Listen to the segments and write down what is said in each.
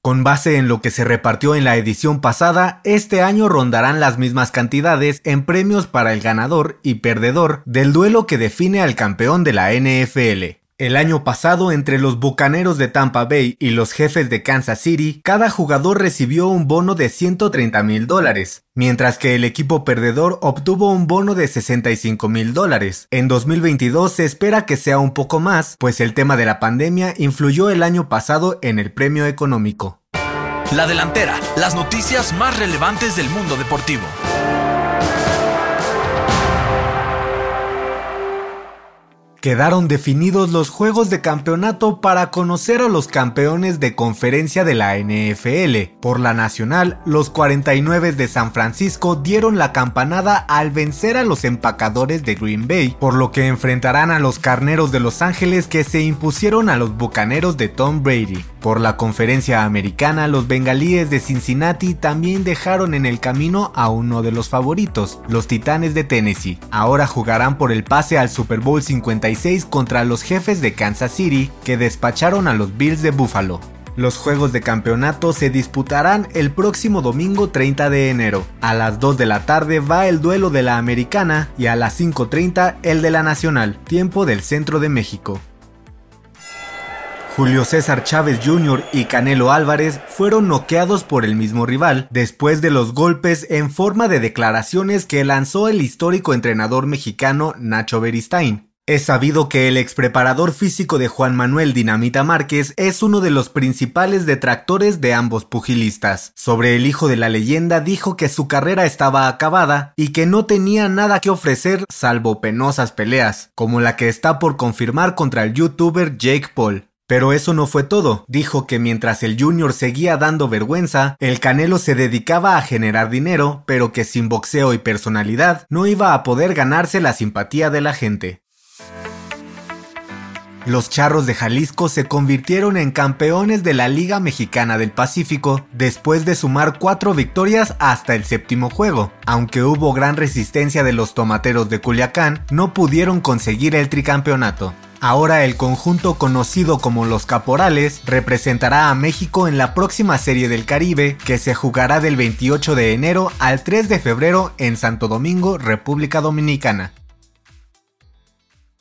Con base en lo que se repartió en la edición pasada, este año rondarán las mismas cantidades en premios para el ganador y perdedor del duelo que define al campeón de la NFL. El año pasado, entre los Bucaneros de Tampa Bay y los jefes de Kansas City, cada jugador recibió un bono de 130 mil dólares, mientras que el equipo perdedor obtuvo un bono de 65 mil dólares. En 2022 se espera que sea un poco más, pues el tema de la pandemia influyó el año pasado en el premio económico. La delantera, las noticias más relevantes del mundo deportivo. Quedaron definidos los juegos de campeonato para conocer a los campeones de conferencia de la NFL. Por la nacional, los 49 de San Francisco dieron la campanada al vencer a los empacadores de Green Bay, por lo que enfrentarán a los carneros de Los Ángeles que se impusieron a los bucaneros de Tom Brady. Por la conferencia americana, los bengalíes de Cincinnati también dejaron en el camino a uno de los favoritos, los Titanes de Tennessee. Ahora jugarán por el pase al Super Bowl 56 contra los jefes de Kansas City que despacharon a los Bills de Buffalo. Los juegos de campeonato se disputarán el próximo domingo 30 de enero. A las 2 de la tarde va el duelo de la americana y a las 5.30 el de la nacional, tiempo del centro de México. Julio César Chávez Jr. y Canelo Álvarez fueron noqueados por el mismo rival después de los golpes en forma de declaraciones que lanzó el histórico entrenador mexicano Nacho Beristain. Es sabido que el expreparador físico de Juan Manuel Dinamita Márquez es uno de los principales detractores de ambos pugilistas. Sobre el hijo de la leyenda dijo que su carrera estaba acabada y que no tenía nada que ofrecer salvo penosas peleas, como la que está por confirmar contra el youtuber Jake Paul. Pero eso no fue todo. Dijo que mientras el Junior seguía dando vergüenza, el Canelo se dedicaba a generar dinero, pero que sin boxeo y personalidad no iba a poder ganarse la simpatía de la gente. Los Charros de Jalisco se convirtieron en campeones de la Liga Mexicana del Pacífico después de sumar cuatro victorias hasta el séptimo juego. Aunque hubo gran resistencia de los tomateros de Culiacán, no pudieron conseguir el tricampeonato. Ahora el conjunto conocido como los Caporales representará a México en la próxima Serie del Caribe que se jugará del 28 de enero al 3 de febrero en Santo Domingo, República Dominicana.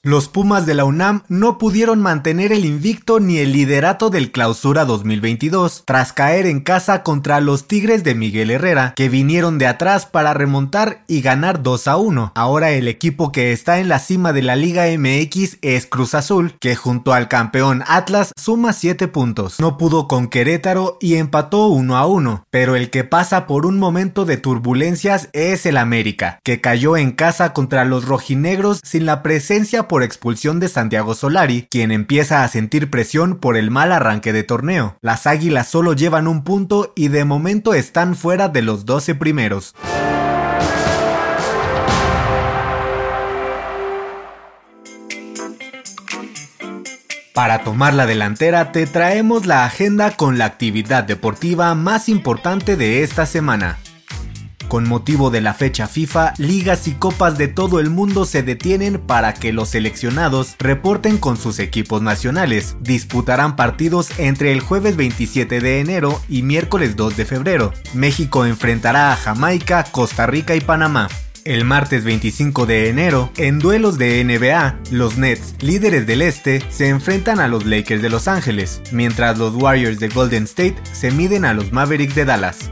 Los Pumas de la UNAM no pudieron mantener el invicto ni el liderato del Clausura 2022 tras caer en casa contra los Tigres de Miguel Herrera, que vinieron de atrás para remontar y ganar 2 a 1. Ahora el equipo que está en la cima de la Liga MX es Cruz Azul, que junto al campeón Atlas suma 7 puntos. No pudo con Querétaro y empató 1 a 1, pero el que pasa por un momento de turbulencias es el América, que cayó en casa contra los rojinegros sin la presencia por expulsión de Santiago Solari, quien empieza a sentir presión por el mal arranque de torneo. Las Águilas solo llevan un punto y de momento están fuera de los 12 primeros. Para tomar la delantera te traemos la agenda con la actividad deportiva más importante de esta semana. Con motivo de la fecha FIFA, ligas y copas de todo el mundo se detienen para que los seleccionados reporten con sus equipos nacionales. Disputarán partidos entre el jueves 27 de enero y miércoles 2 de febrero. México enfrentará a Jamaica, Costa Rica y Panamá. El martes 25 de enero, en duelos de NBA, los Nets, líderes del este, se enfrentan a los Lakers de Los Ángeles, mientras los Warriors de Golden State se miden a los Mavericks de Dallas.